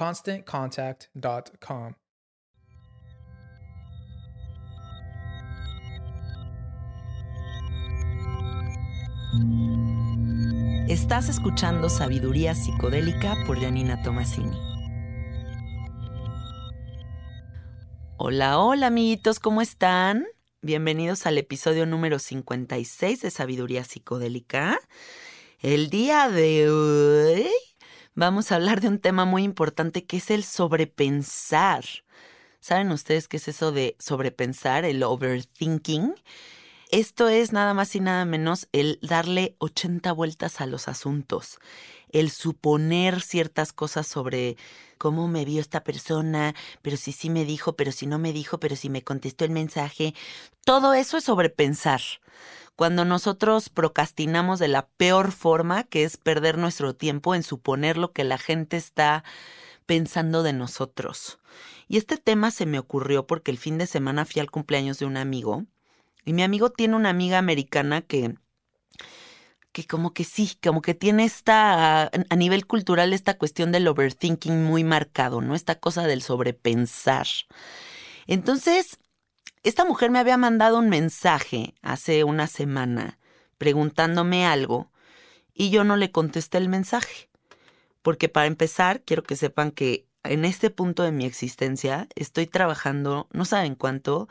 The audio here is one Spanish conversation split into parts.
ConstantContact.com. Estás escuchando Sabiduría Psicodélica por Janina Tomasini. Hola, hola amiguitos, ¿cómo están? Bienvenidos al episodio número 56 de Sabiduría Psicodélica. El día de hoy vamos a hablar de un tema muy importante que es el sobrepensar. ¿Saben ustedes qué es eso de sobrepensar, el overthinking? Esto es nada más y nada menos el darle 80 vueltas a los asuntos, el suponer ciertas cosas sobre cómo me vio esta persona, pero si sí me dijo, pero si no me dijo, pero si me contestó el mensaje. Todo eso es sobrepensar. Cuando nosotros procrastinamos de la peor forma, que es perder nuestro tiempo en suponer lo que la gente está pensando de nosotros. Y este tema se me ocurrió porque el fin de semana fui al cumpleaños de un amigo y mi amigo tiene una amiga americana que, que como que sí, como que tiene esta, a nivel cultural, esta cuestión del overthinking muy marcado, ¿no? Esta cosa del sobrepensar. Entonces, esta mujer me había mandado un mensaje hace una semana preguntándome algo y yo no le contesté el mensaje. Porque para empezar, quiero que sepan que en este punto de mi existencia estoy trabajando, no saben cuánto,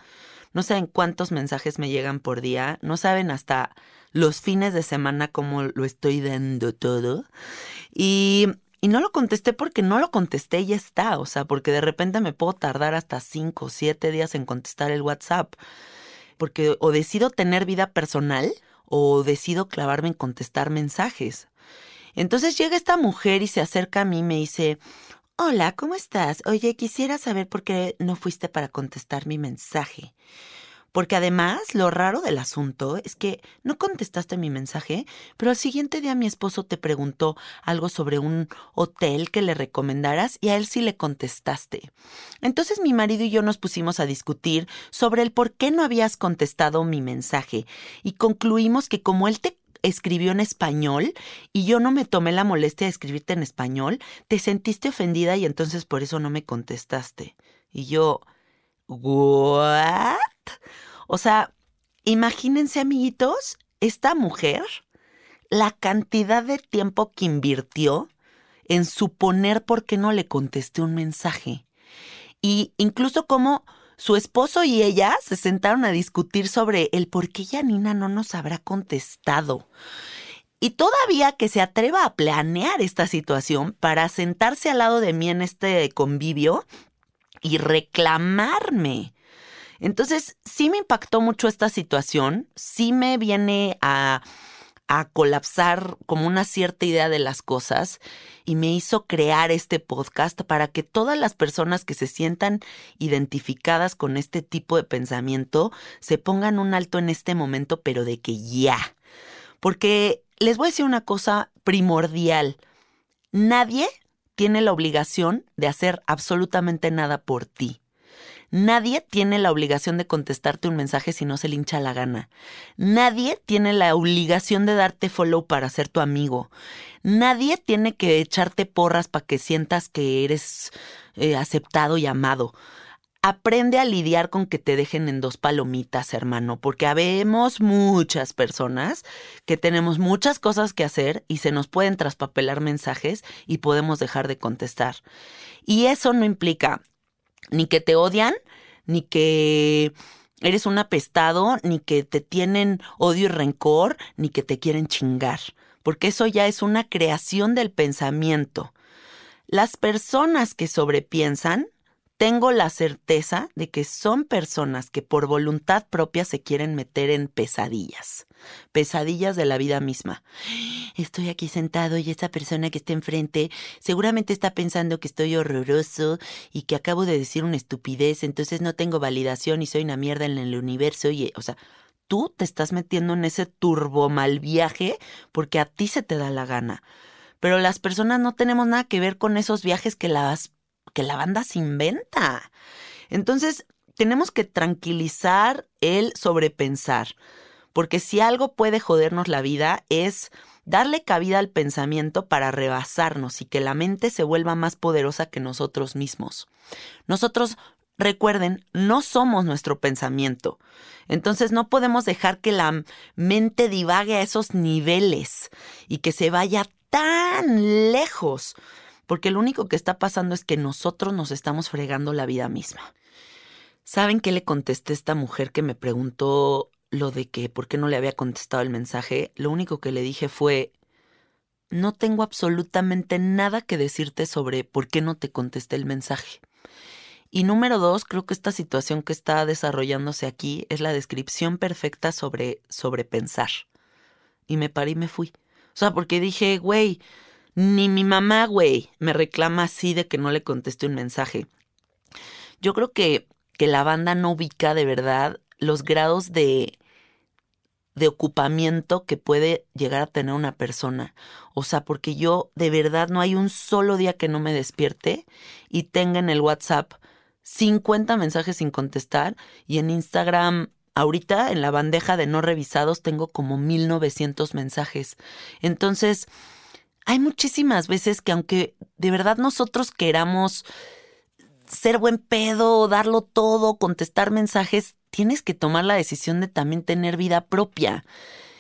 no saben cuántos mensajes me llegan por día, no saben hasta los fines de semana cómo lo estoy dando todo. Y, y no lo contesté porque no lo contesté y ya está, o sea, porque de repente me puedo tardar hasta cinco o siete días en contestar el WhatsApp. Porque o decido tener vida personal o decido clavarme en contestar mensajes. Entonces llega esta mujer y se acerca a mí y me dice, Hola, ¿cómo estás? Oye, quisiera saber por qué no fuiste para contestar mi mensaje. Porque además, lo raro del asunto es que no contestaste mi mensaje, pero al siguiente día mi esposo te preguntó algo sobre un hotel que le recomendaras y a él sí le contestaste. Entonces mi marido y yo nos pusimos a discutir sobre el por qué no habías contestado mi mensaje y concluimos que como él te escribió en español y yo no me tomé la molestia de escribirte en español, te sentiste ofendida y entonces por eso no me contestaste. Y yo, ¿what? O sea, imagínense amiguitos, esta mujer, la cantidad de tiempo que invirtió en suponer por qué no le contesté un mensaje. Y incluso como su esposo y ella se sentaron a discutir sobre el por qué Janina no nos habrá contestado. Y todavía que se atreva a planear esta situación para sentarse al lado de mí en este convivio y reclamarme. Entonces, sí me impactó mucho esta situación, sí me viene a, a colapsar como una cierta idea de las cosas y me hizo crear este podcast para que todas las personas que se sientan identificadas con este tipo de pensamiento se pongan un alto en este momento, pero de que ya. Porque les voy a decir una cosa primordial. Nadie tiene la obligación de hacer absolutamente nada por ti. Nadie tiene la obligación de contestarte un mensaje si no se le hincha la gana. Nadie tiene la obligación de darte follow para ser tu amigo. Nadie tiene que echarte porras para que sientas que eres eh, aceptado y amado. Aprende a lidiar con que te dejen en dos palomitas, hermano, porque habemos muchas personas que tenemos muchas cosas que hacer y se nos pueden traspapelar mensajes y podemos dejar de contestar. Y eso no implica ni que te odian, ni que eres un apestado, ni que te tienen odio y rencor, ni que te quieren chingar, porque eso ya es una creación del pensamiento. Las personas que sobrepiensan tengo la certeza de que son personas que por voluntad propia se quieren meter en pesadillas, pesadillas de la vida misma. Estoy aquí sentado y esa persona que está enfrente seguramente está pensando que estoy horroroso y que acabo de decir una estupidez, entonces no tengo validación y soy una mierda en el universo y, o sea, tú te estás metiendo en ese turbo mal viaje porque a ti se te da la gana. Pero las personas no tenemos nada que ver con esos viajes que las que la banda se inventa. Entonces, tenemos que tranquilizar el sobrepensar, porque si algo puede jodernos la vida es darle cabida al pensamiento para rebasarnos y que la mente se vuelva más poderosa que nosotros mismos. Nosotros, recuerden, no somos nuestro pensamiento. Entonces no podemos dejar que la mente divague a esos niveles y que se vaya tan lejos porque lo único que está pasando es que nosotros nos estamos fregando la vida misma. ¿Saben qué le contesté a esta mujer que me preguntó lo de que por qué no le había contestado el mensaje? Lo único que le dije fue, no tengo absolutamente nada que decirte sobre por qué no te contesté el mensaje. Y número dos, creo que esta situación que está desarrollándose aquí es la descripción perfecta sobre, sobre pensar. Y me paré y me fui. O sea, porque dije, güey, ni mi mamá, güey, me reclama así de que no le conteste un mensaje. Yo creo que, que la banda no ubica de verdad los grados de, de ocupamiento que puede llegar a tener una persona. O sea, porque yo de verdad no hay un solo día que no me despierte y tenga en el WhatsApp 50 mensajes sin contestar y en Instagram ahorita en la bandeja de no revisados tengo como 1900 mensajes. Entonces, hay muchísimas veces que aunque de verdad nosotros queramos ser buen pedo, darlo todo, contestar mensajes, tienes que tomar la decisión de también tener vida propia.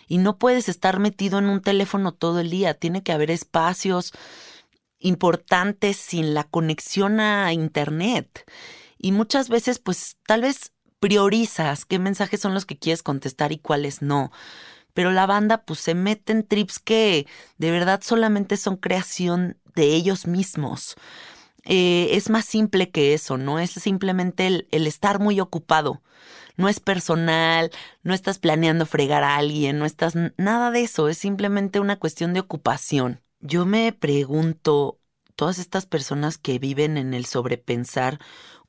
Y no puedes estar metido en un teléfono todo el día. Tiene que haber espacios importantes sin la conexión a Internet. Y muchas veces, pues tal vez priorizas qué mensajes son los que quieres contestar y cuáles no pero la banda pues se mete en trips que de verdad solamente son creación de ellos mismos. Eh, es más simple que eso, no es simplemente el, el estar muy ocupado. No es personal, no estás planeando fregar a alguien, no estás nada de eso, es simplemente una cuestión de ocupación. Yo me pregunto, todas estas personas que viven en el sobrepensar,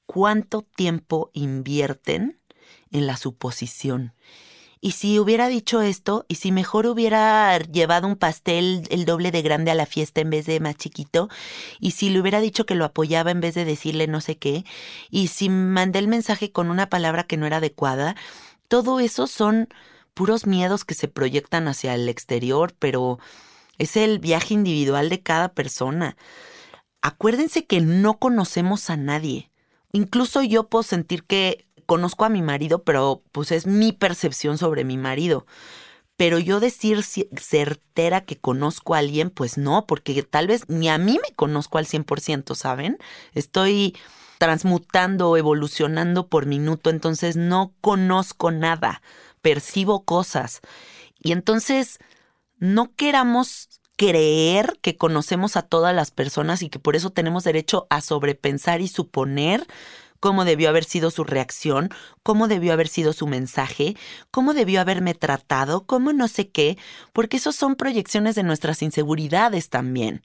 ¿cuánto tiempo invierten en la suposición? Y si hubiera dicho esto, y si mejor hubiera llevado un pastel el doble de grande a la fiesta en vez de más chiquito, y si le hubiera dicho que lo apoyaba en vez de decirle no sé qué, y si mandé el mensaje con una palabra que no era adecuada, todo eso son puros miedos que se proyectan hacia el exterior, pero es el viaje individual de cada persona. Acuérdense que no conocemos a nadie. Incluso yo puedo sentir que conozco a mi marido, pero pues es mi percepción sobre mi marido. Pero yo decir certera que conozco a alguien, pues no, porque tal vez ni a mí me conozco al 100%, ¿saben? Estoy transmutando, evolucionando por minuto, entonces no conozco nada, percibo cosas. Y entonces no queramos creer que conocemos a todas las personas y que por eso tenemos derecho a sobrepensar y suponer cómo debió haber sido su reacción, cómo debió haber sido su mensaje, cómo debió haberme tratado, cómo no sé qué, porque esos son proyecciones de nuestras inseguridades también.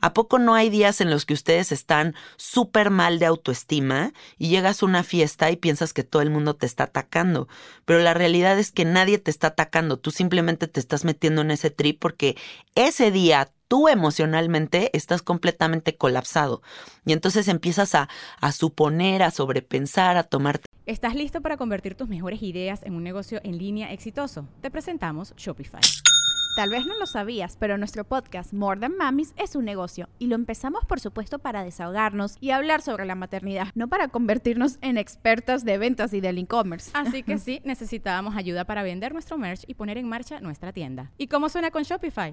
¿A poco no hay días en los que ustedes están súper mal de autoestima y llegas a una fiesta y piensas que todo el mundo te está atacando? Pero la realidad es que nadie te está atacando, tú simplemente te estás metiendo en ese trip porque ese día tú emocionalmente estás completamente colapsado. Y entonces empiezas a, a suponer, a sobrepensar, a tomarte ¿Estás listo para convertir tus mejores ideas en un negocio en línea exitoso? Te presentamos Shopify. Tal vez no lo sabías, pero nuestro podcast More Than Mamis es un negocio y lo empezamos por supuesto para desahogarnos y hablar sobre la maternidad, no para convertirnos en expertas de ventas y del e-commerce. Así que sí, necesitábamos ayuda para vender nuestro merch y poner en marcha nuestra tienda. ¿Y cómo suena con Shopify?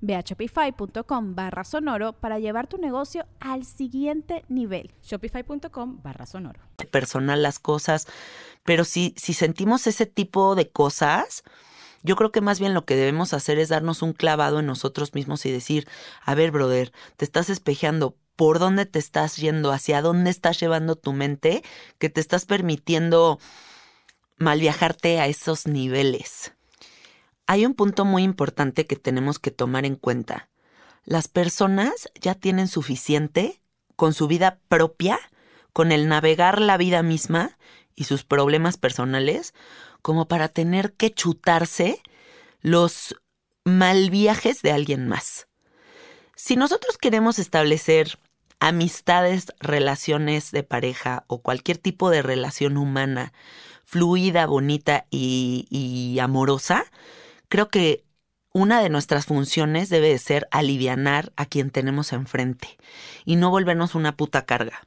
Ve a shopify.com barra sonoro para llevar tu negocio al siguiente nivel. Shopify.com barra sonoro. personal las cosas, pero si, si sentimos ese tipo de cosas, yo creo que más bien lo que debemos hacer es darnos un clavado en nosotros mismos y decir, a ver, brother, te estás espejeando, ¿por dónde te estás yendo? ¿Hacia dónde estás llevando tu mente? Que te estás permitiendo mal viajarte a esos niveles. Hay un punto muy importante que tenemos que tomar en cuenta. Las personas ya tienen suficiente con su vida propia, con el navegar la vida misma y sus problemas personales, como para tener que chutarse los mal viajes de alguien más. Si nosotros queremos establecer amistades, relaciones de pareja o cualquier tipo de relación humana fluida, bonita y, y amorosa, creo que una de nuestras funciones debe de ser alivianar a quien tenemos enfrente y no volvernos una puta carga.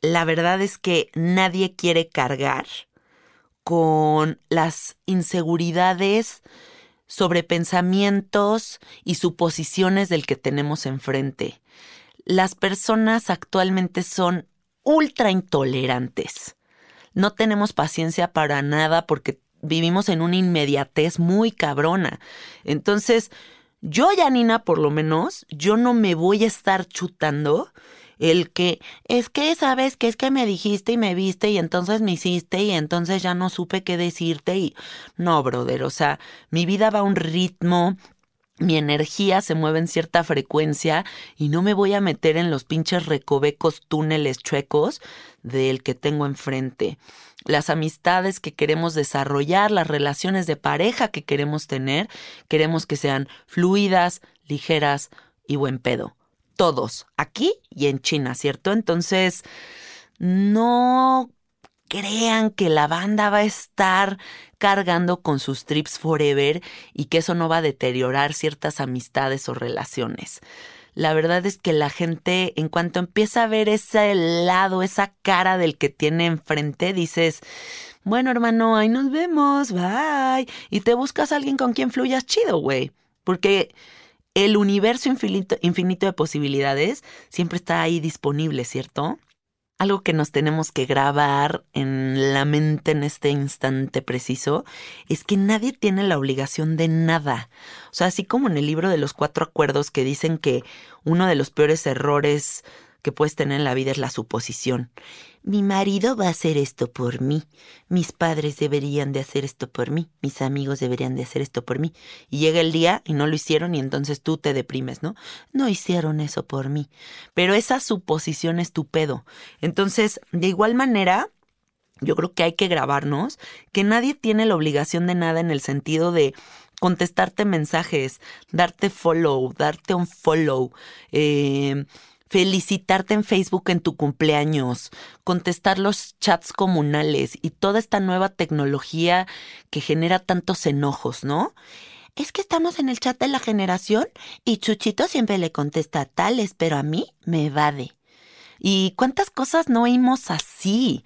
La verdad es que nadie quiere cargar con las inseguridades sobre pensamientos y suposiciones del que tenemos enfrente. Las personas actualmente son ultra intolerantes. No tenemos paciencia para nada porque vivimos en una inmediatez muy cabrona. Entonces, yo, Janina, por lo menos, yo no me voy a estar chutando el que es que sabes que es que me dijiste y me viste y entonces me hiciste y entonces ya no supe qué decirte y no, brother, o sea, mi vida va a un ritmo, mi energía se mueve en cierta frecuencia y no me voy a meter en los pinches recovecos túneles chuecos del que tengo enfrente. Las amistades que queremos desarrollar, las relaciones de pareja que queremos tener, queremos que sean fluidas, ligeras y buen pedo. Todos, aquí y en China, ¿cierto? Entonces, no crean que la banda va a estar cargando con sus trips forever y que eso no va a deteriorar ciertas amistades o relaciones. La verdad es que la gente, en cuanto empieza a ver ese lado, esa cara del que tiene enfrente, dices, bueno hermano, ahí nos vemos, bye. Y te buscas a alguien con quien fluyas chido, güey. Porque el universo infinito, infinito de posibilidades siempre está ahí disponible, ¿cierto? Algo que nos tenemos que grabar en la mente en este instante preciso es que nadie tiene la obligación de nada. O sea, así como en el libro de los cuatro acuerdos que dicen que uno de los peores errores que puedes tener en la vida es la suposición. Mi marido va a hacer esto por mí. Mis padres deberían de hacer esto por mí. Mis amigos deberían de hacer esto por mí. Y llega el día y no lo hicieron y entonces tú te deprimes, ¿no? No hicieron eso por mí. Pero esa suposición es tu pedo. Entonces, de igual manera, yo creo que hay que grabarnos que nadie tiene la obligación de nada en el sentido de contestarte mensajes, darte follow, darte un follow, eh, felicitarte en Facebook en tu cumpleaños, contestar los chats comunales y toda esta nueva tecnología que genera tantos enojos, ¿no? es que estamos en el chat de la generación y Chuchito siempre le contesta tales, pero a mí me evade. ¿Y cuántas cosas no oímos así?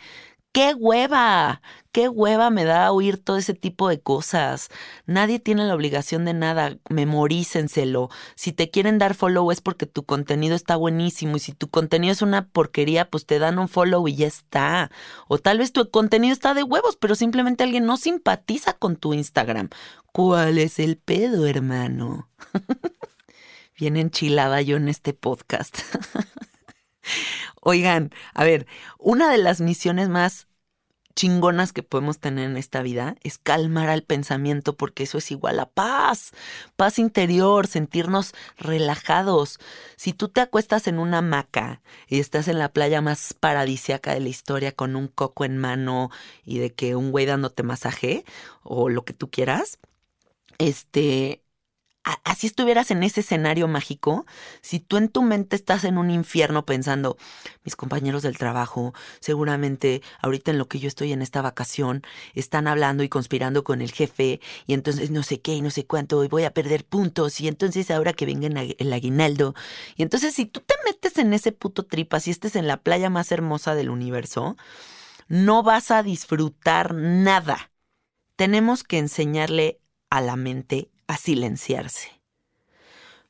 ¡Qué hueva! ¡Qué hueva me da oír todo ese tipo de cosas! Nadie tiene la obligación de nada, memorícenselo. Si te quieren dar follow es porque tu contenido está buenísimo y si tu contenido es una porquería, pues te dan un follow y ya está. O tal vez tu contenido está de huevos, pero simplemente alguien no simpatiza con tu Instagram. ¿Cuál es el pedo, hermano? Bien enchilada yo en este podcast. Oigan, a ver, una de las misiones más chingonas que podemos tener en esta vida es calmar al pensamiento porque eso es igual a paz, paz interior, sentirnos relajados. Si tú te acuestas en una hamaca y estás en la playa más paradisiaca de la historia con un coco en mano y de que un güey dándote masaje o lo que tú quieras, este, así estuvieras en ese escenario mágico, si tú en tu mente estás en un infierno pensando, mis compañeros del trabajo, seguramente ahorita en lo que yo estoy en esta vacación, están hablando y conspirando con el jefe, y entonces no sé qué y no sé cuánto, y voy a perder puntos, y entonces ahora que venga el aguinaldo, y entonces si tú te metes en ese puto tripa, si estés en la playa más hermosa del universo, no vas a disfrutar nada. Tenemos que enseñarle a la mente a silenciarse.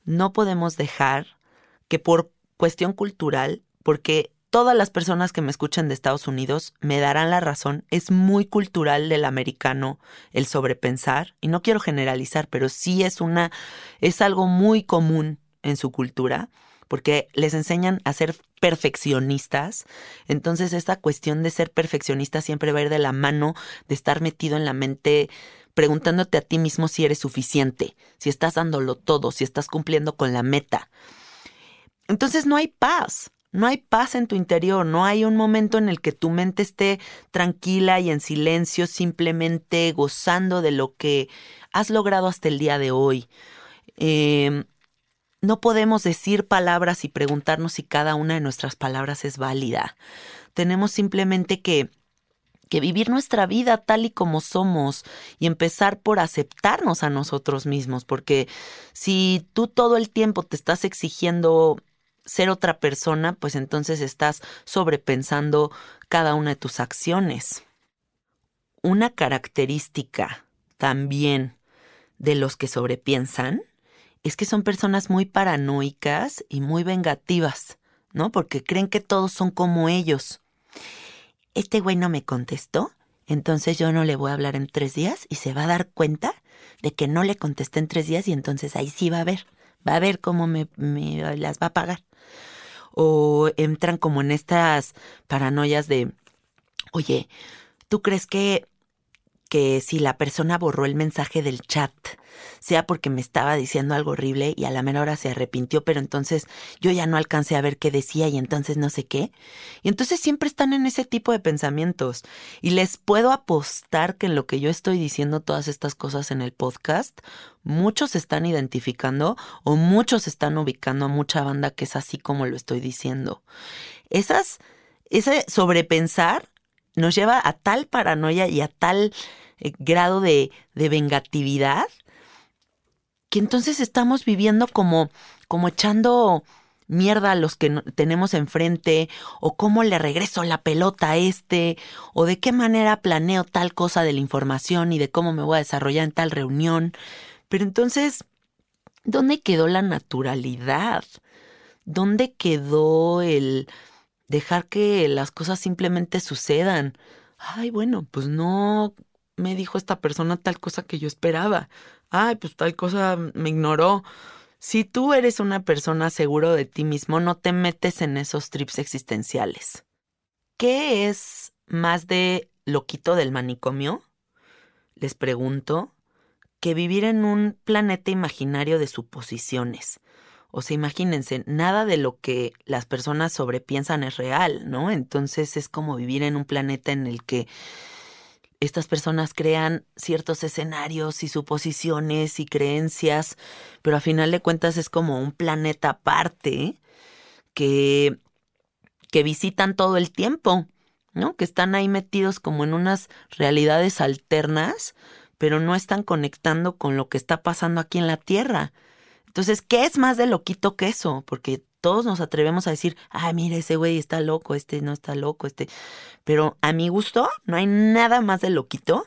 No podemos dejar que por cuestión cultural, porque todas las personas que me escuchan de Estados Unidos me darán la razón, es muy cultural del americano el sobrepensar, y no quiero generalizar, pero sí es una, es algo muy común en su cultura, porque les enseñan a ser perfeccionistas. Entonces esta cuestión de ser perfeccionista siempre va a ir de la mano de estar metido en la mente preguntándote a ti mismo si eres suficiente, si estás dándolo todo, si estás cumpliendo con la meta. Entonces no hay paz, no hay paz en tu interior, no hay un momento en el que tu mente esté tranquila y en silencio, simplemente gozando de lo que has logrado hasta el día de hoy. Em, no podemos decir palabras y preguntarnos si cada una de nuestras palabras es válida. Tenemos simplemente que que vivir nuestra vida tal y como somos y empezar por aceptarnos a nosotros mismos, porque si tú todo el tiempo te estás exigiendo ser otra persona, pues entonces estás sobrepensando cada una de tus acciones. Una característica también de los que sobrepiensan es que son personas muy paranoicas y muy vengativas, ¿no? Porque creen que todos son como ellos este güey no me contestó, entonces yo no le voy a hablar en tres días y se va a dar cuenta de que no le contesté en tres días y entonces ahí sí va a ver, va a ver cómo me, las va a pagar. O entran como en estas paranoias de, oye, ¿tú crees que que si la persona borró el mensaje del chat, sea porque me estaba diciendo algo horrible y a la menor hora se arrepintió, pero entonces yo ya no alcancé a ver qué decía y entonces no sé qué. Y entonces siempre están en ese tipo de pensamientos. Y les puedo apostar que en lo que yo estoy diciendo todas estas cosas en el podcast, muchos están identificando o muchos están ubicando a mucha banda que es así como lo estoy diciendo. Esas, ese sobrepensar nos lleva a tal paranoia y a tal eh, grado de, de, vengatividad que entonces estamos viviendo como, como echando mierda a los que tenemos enfrente, o cómo le regreso la pelota a este, o de qué manera planeo tal cosa de la información y de cómo me voy a desarrollar en tal reunión. Pero entonces, ¿dónde quedó la naturalidad? ¿Dónde quedó el dejar que las cosas simplemente sucedan. Ay, bueno, pues no me dijo esta persona tal cosa que yo esperaba. Ay, pues tal cosa me ignoró. Si tú eres una persona seguro de ti mismo, no te metes en esos trips existenciales. ¿Qué es más de loquito del manicomio? Les pregunto, que vivir en un planeta imaginario de suposiciones, o sea, imagínense, nada de lo que las personas sobrepiensan es real, ¿no? Entonces es como vivir en un planeta en el que estas personas crean ciertos escenarios y suposiciones y creencias, pero a final de cuentas es como un planeta aparte que, que visitan todo el tiempo, ¿no? Que están ahí metidos como en unas realidades alternas pero no están conectando con lo que está pasando aquí en la Tierra. Entonces, ¿qué es más de loquito que eso? Porque todos nos atrevemos a decir, ay, mira, ese güey está loco, este no está loco, este. Pero a mi gusto, no hay nada más de loquito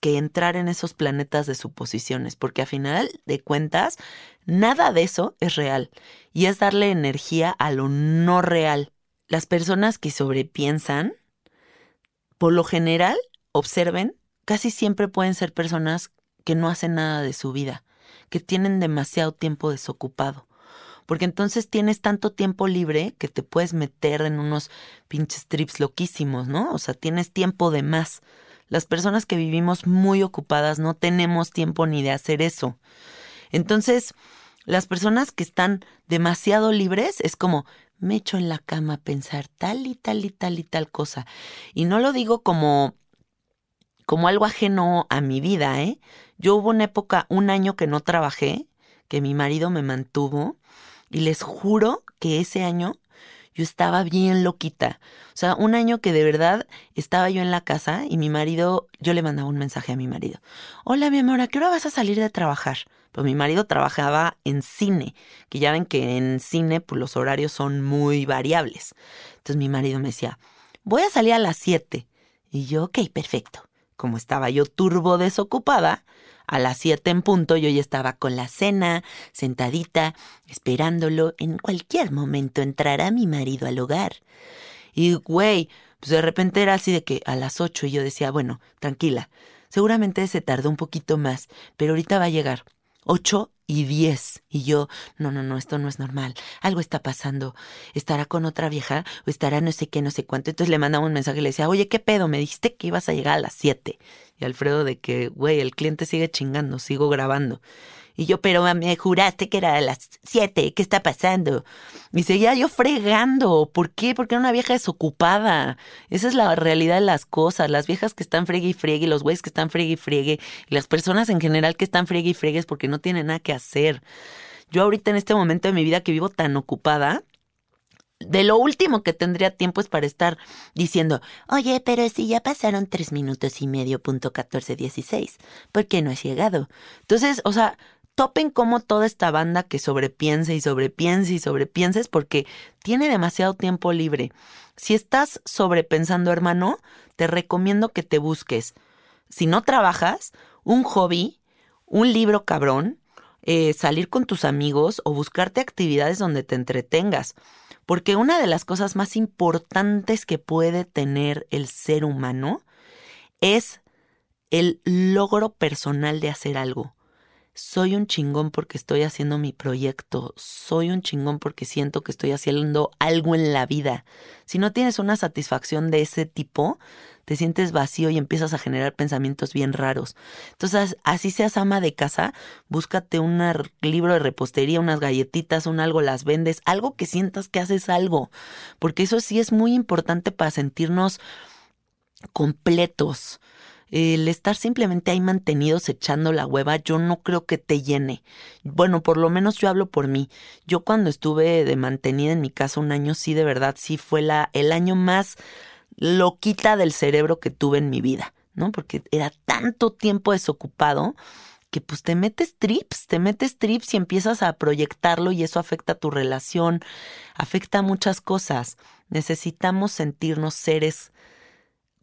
que entrar en esos planetas de suposiciones, porque a final de cuentas, nada de eso es real y es darle energía a lo no real. Las personas que sobrepiensan, por lo general, observen, casi siempre pueden ser personas que no hacen nada de su vida que tienen demasiado tiempo desocupado. Porque entonces tienes tanto tiempo libre que te puedes meter en unos pinches trips loquísimos, ¿no? O sea, tienes tiempo de más. Las personas que vivimos muy ocupadas no tenemos tiempo ni de hacer eso. Entonces, las personas que están demasiado libres es como, me echo en la cama a pensar tal y tal y tal y tal cosa. Y no lo digo como como algo ajeno a mi vida, ¿eh? Yo hubo una época, un año que no trabajé, que mi marido me mantuvo, y les juro que ese año yo estaba bien loquita. O sea, un año que de verdad estaba yo en la casa y mi marido, yo le mandaba un mensaje a mi marido. Hola, mi amor, ¿a qué hora vas a salir de trabajar? Pues mi marido trabajaba en cine, que ya ven que en cine pues, los horarios son muy variables. Entonces mi marido me decía, voy a salir a las 7. Y yo, ok, perfecto como estaba yo turbo desocupada, a las siete en punto yo ya estaba con la cena, sentadita, esperándolo. En cualquier momento entrará mi marido al hogar. Y, güey, pues de repente era así de que a las ocho y yo decía, bueno, tranquila, seguramente se tardó un poquito más, pero ahorita va a llegar. Ocho y diez. Y yo, no, no, no, esto no es normal. Algo está pasando. ¿Estará con otra vieja? ¿O estará no sé qué, no sé cuánto? Entonces le mandaba un mensaje y le decía, oye, ¿qué pedo? Me dijiste que ibas a llegar a las siete. Y Alfredo de que, güey, el cliente sigue chingando, sigo grabando. Y yo, pero me juraste que era a las siete, ¿qué está pasando? Y seguía yo fregando. ¿Por qué? Porque era una vieja desocupada. Esa es la realidad de las cosas. Las viejas que están fregue y friegue, los güeyes que están fregue y friegue, y las personas en general que están fregue y friegue es porque no tienen nada que hacer. Yo ahorita en este momento de mi vida que vivo tan ocupada, de lo último que tendría tiempo es para estar diciendo, oye, pero si ya pasaron tres minutos y medio, punto catorce dieciséis, ¿por qué no has llegado? Entonces, o sea, topen como toda esta banda que sobrepiense y sobrepiense y sobrepiense es porque tiene demasiado tiempo libre. Si estás sobrepensando, hermano, te recomiendo que te busques, si no trabajas, un hobby, un libro cabrón, eh, salir con tus amigos o buscarte actividades donde te entretengas. Porque una de las cosas más importantes que puede tener el ser humano es el logro personal de hacer algo soy un chingón porque estoy haciendo mi proyecto, soy un chingón porque siento que estoy haciendo algo en la vida. Si no tienes una satisfacción de ese tipo, te sientes vacío y empiezas a generar pensamientos bien raros. Entonces, así seas ama de casa, búscate un libro de repostería, unas galletitas, un algo, las vendes, algo que sientas que haces algo, porque eso sí es muy importante para sentirnos completos el estar simplemente ahí mantenidos echando la hueva, yo no creo que te llene. Bueno, por lo menos yo hablo por mí. Yo cuando estuve de mantenida en mi casa un año, sí, de verdad, sí fue la, el año más loquita del cerebro que tuve en mi vida, ¿no? Porque era tanto tiempo desocupado que pues te metes trips, te metes trips y empiezas a proyectarlo y eso afecta tu relación, afecta muchas cosas. Necesitamos sentirnos seres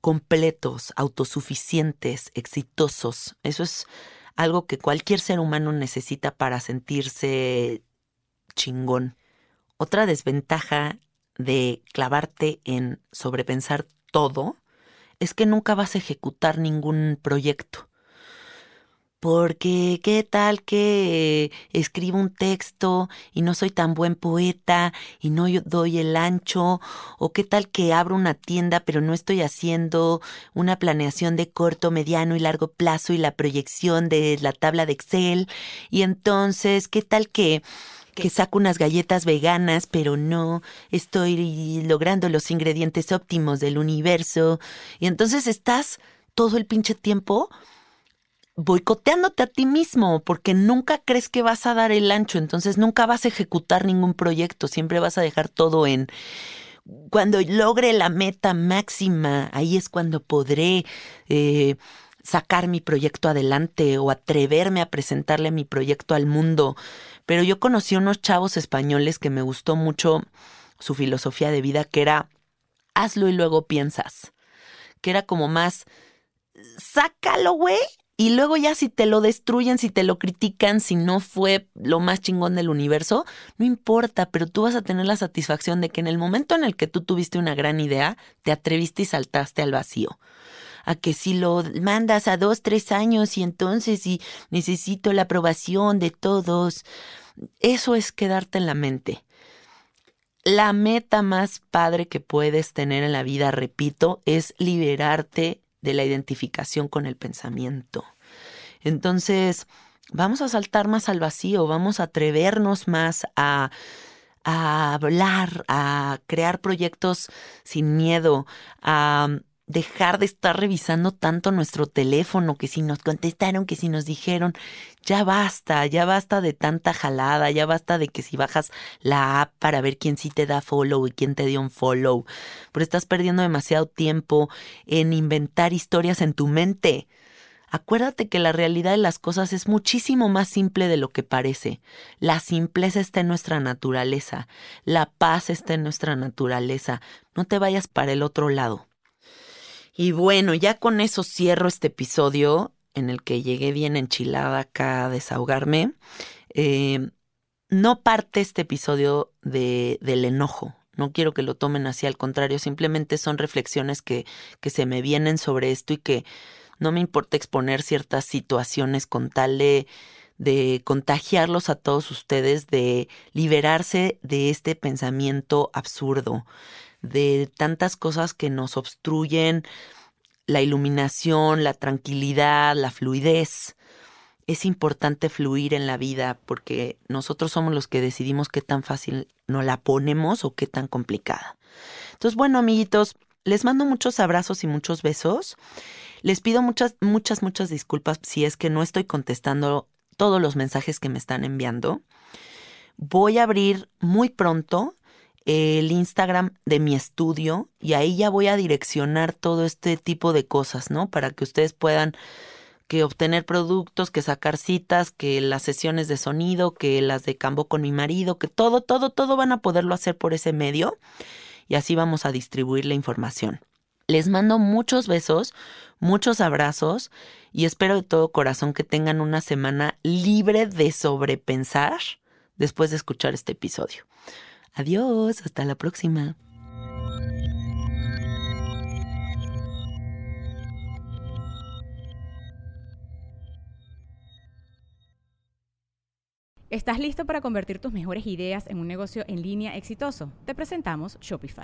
completos, autosuficientes, exitosos. Eso es algo que cualquier ser humano necesita para sentirse chingón. Otra desventaja de clavarte en sobrepensar todo es que nunca vas a ejecutar ningún proyecto. Porque qué tal que escribo un texto y no soy tan buen poeta y no doy el ancho, o qué tal que abro una tienda pero no estoy haciendo una planeación de corto, mediano y largo plazo y la proyección de la tabla de Excel, y entonces qué tal que que saco unas galletas veganas, pero no estoy logrando los ingredientes óptimos del universo. Y entonces estás todo el pinche tiempo boicoteándote a ti mismo, porque nunca crees que vas a dar el ancho, entonces nunca vas a ejecutar ningún proyecto, siempre vas a dejar todo en... Cuando logre la meta máxima, ahí es cuando podré eh, sacar mi proyecto adelante o atreverme a presentarle mi proyecto al mundo. Pero yo conocí unos chavos españoles que me gustó mucho su filosofía de vida, que era hazlo y luego piensas. Que era como más, sácalo, güey, y luego ya si te lo destruyen, si te lo critican, si no fue lo más chingón del universo, no importa, pero tú vas a tener la satisfacción de que en el momento en el que tú tuviste una gran idea, te atreviste y saltaste al vacío. A que si lo mandas a dos, tres años y entonces y necesito la aprobación de todos, eso es quedarte en la mente. La meta más padre que puedes tener en la vida, repito, es liberarte de la identificación con el pensamiento. Entonces, vamos a saltar más al vacío, vamos a atrevernos más a, a hablar, a crear proyectos sin miedo, a dejar de estar revisando tanto nuestro teléfono, que si nos contestaron, que si nos dijeron, ya basta, ya basta de tanta jalada, ya basta de que si bajas la app para ver quién sí te da follow y quién te dio un follow, pero estás perdiendo demasiado tiempo en inventar historias en tu mente. Acuérdate que la realidad de las cosas es muchísimo más simple de lo que parece. La simpleza está en nuestra naturaleza, la paz está en nuestra naturaleza. No te vayas para el otro lado. Y bueno, ya con eso cierro este episodio en el que llegué bien enchilada acá a desahogarme. Eh, no parte este episodio de, del enojo. No quiero que lo tomen así, al contrario, simplemente son reflexiones que, que se me vienen sobre esto y que no me importa exponer ciertas situaciones con tal de, de contagiarlos a todos ustedes, de liberarse de este pensamiento absurdo de tantas cosas que nos obstruyen la iluminación, la tranquilidad, la fluidez. Es importante fluir en la vida porque nosotros somos los que decidimos qué tan fácil nos la ponemos o qué tan complicada. Entonces, bueno, amiguitos, les mando muchos abrazos y muchos besos. Les pido muchas, muchas, muchas disculpas si es que no estoy contestando todos los mensajes que me están enviando. Voy a abrir muy pronto el Instagram de mi estudio y ahí ya voy a direccionar todo este tipo de cosas, ¿no? Para que ustedes puedan que obtener productos, que sacar citas, que las sesiones de sonido, que las de cambo con mi marido, que todo, todo, todo van a poderlo hacer por ese medio y así vamos a distribuir la información. Les mando muchos besos, muchos abrazos y espero de todo corazón que tengan una semana libre de sobrepensar después de escuchar este episodio. Adiós, hasta la próxima. ¿Estás listo para convertir tus mejores ideas en un negocio en línea exitoso? Te presentamos Shopify.